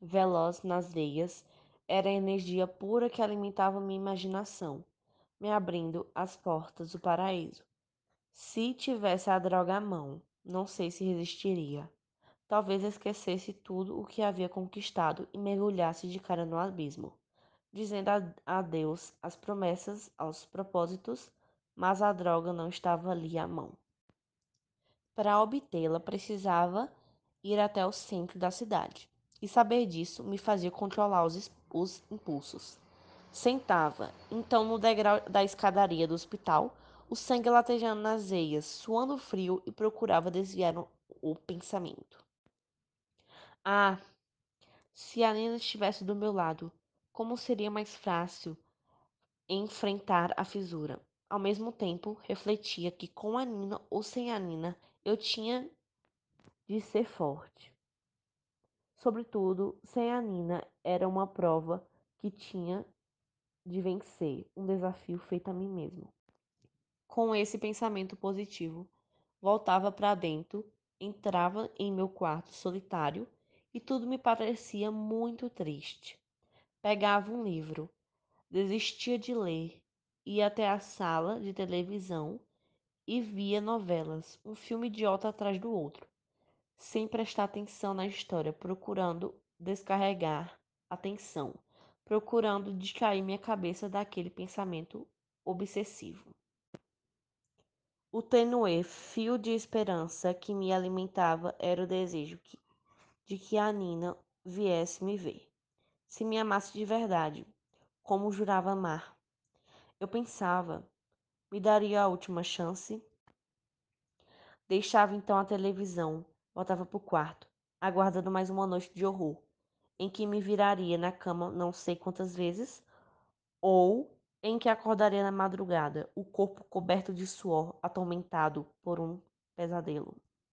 veloz nas veias, era a energia pura que alimentava minha imaginação, me abrindo as portas do paraíso. Se tivesse a droga à mão, não sei se resistiria. Talvez esquecesse tudo o que havia conquistado e mergulhasse de cara no abismo, dizendo adeus às promessas, aos propósitos, mas a droga não estava ali à mão. Para obtê-la, precisava ir até o centro da cidade, e saber disso me fazia controlar os, os impulsos. Sentava, então, no degrau da escadaria do hospital, o sangue latejando nas veias, suando frio e procurava desviar o pensamento. Ah, se a Nina estivesse do meu lado, como seria mais fácil enfrentar a fisura. Ao mesmo tempo, refletia que com a Nina ou sem a Nina, eu tinha de ser forte. Sobretudo, sem a Nina, era uma prova que tinha de vencer, um desafio feito a mim mesmo. Com esse pensamento positivo, voltava para dentro, entrava em meu quarto solitário e tudo me parecia muito triste. Pegava um livro, desistia de ler, ia até a sala de televisão e via novelas, um filme idiota atrás do outro, sem prestar atenção na história, procurando descarregar a tensão, procurando distrair minha cabeça daquele pensamento obsessivo. O tenue fio de esperança que me alimentava era o desejo que, de que a Nina viesse me ver. Se me amasse de verdade, como jurava amar. Eu pensava, me daria a última chance? Deixava então a televisão, voltava para o quarto, aguardando mais uma noite de horror, em que me viraria na cama não sei quantas vezes, ou em que acordaria na madrugada, o corpo coberto de suor, atormentado por um pesadelo.